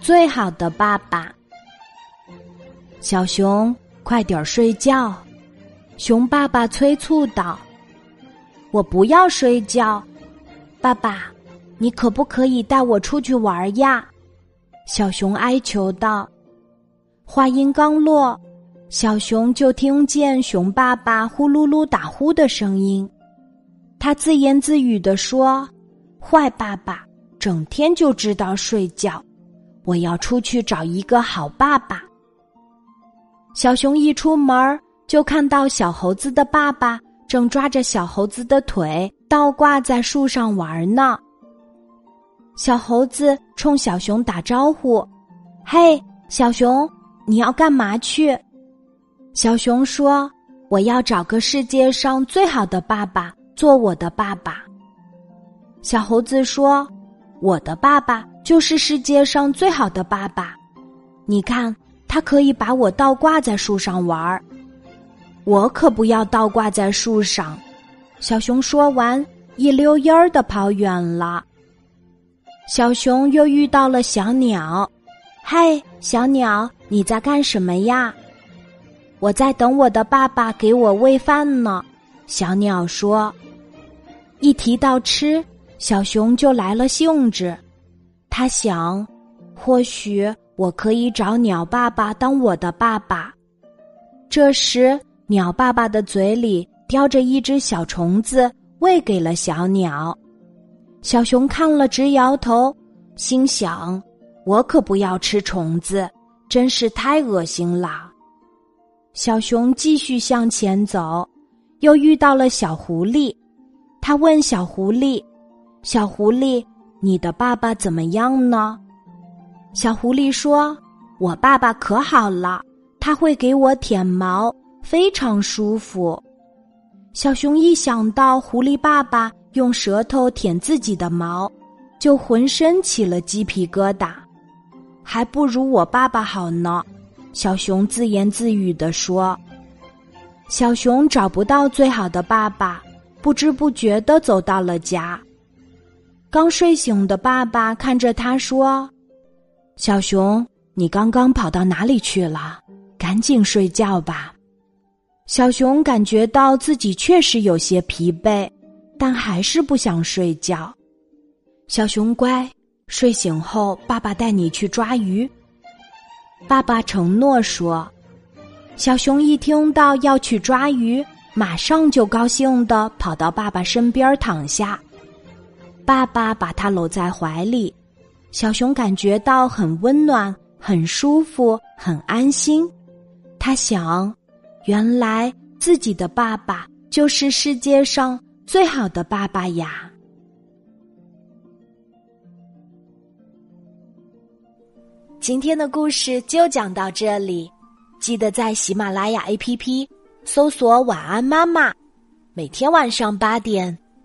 最好的爸爸。小熊，快点睡觉！熊爸爸催促道：“我不要睡觉，爸爸，你可不可以带我出去玩呀？”小熊哀求道。话音刚落，小熊就听见熊爸爸呼噜噜打呼的声音。他自言自语地说：“坏爸爸，整天就知道睡觉。我要出去找一个好爸爸。”小熊一出门就看到小猴子的爸爸正抓着小猴子的腿倒挂在树上玩呢。小猴子冲小熊打招呼：“嘿，小熊，你要干嘛去？”小熊说：“我要找个世界上最好的爸爸。”做我的爸爸，小猴子说：“我的爸爸就是世界上最好的爸爸。你看，他可以把我倒挂在树上玩儿，我可不要倒挂在树上。”小熊说完，一溜烟儿的跑远了。小熊又遇到了小鸟：“嘿，小鸟，你在干什么呀？”“我在等我的爸爸给我喂饭呢。”小鸟说。一提到吃，小熊就来了兴致。他想，或许我可以找鸟爸爸当我的爸爸。这时，鸟爸爸的嘴里叼着一只小虫子，喂给了小鸟。小熊看了直摇头，心想：我可不要吃虫子，真是太恶心了。小熊继续向前走，又遇到了小狐狸。他问小狐狸：“小狐狸，你的爸爸怎么样呢？”小狐狸说：“我爸爸可好了，他会给我舔毛，非常舒服。”小熊一想到狐狸爸爸用舌头舔自己的毛，就浑身起了鸡皮疙瘩，还不如我爸爸好呢。小熊自言自语地说：“小熊找不到最好的爸爸。”不知不觉的走到了家，刚睡醒的爸爸看着他说：“小熊，你刚刚跑到哪里去了？赶紧睡觉吧。”小熊感觉到自己确实有些疲惫，但还是不想睡觉。小熊乖，睡醒后爸爸带你去抓鱼。爸爸承诺说。小熊一听到要去抓鱼。马上就高兴的跑到爸爸身边躺下，爸爸把他搂在怀里，小熊感觉到很温暖、很舒服、很安心。他想，原来自己的爸爸就是世界上最好的爸爸呀。今天的故事就讲到这里，记得在喜马拉雅 APP。搜索“晚安妈妈”，每天晚上八点，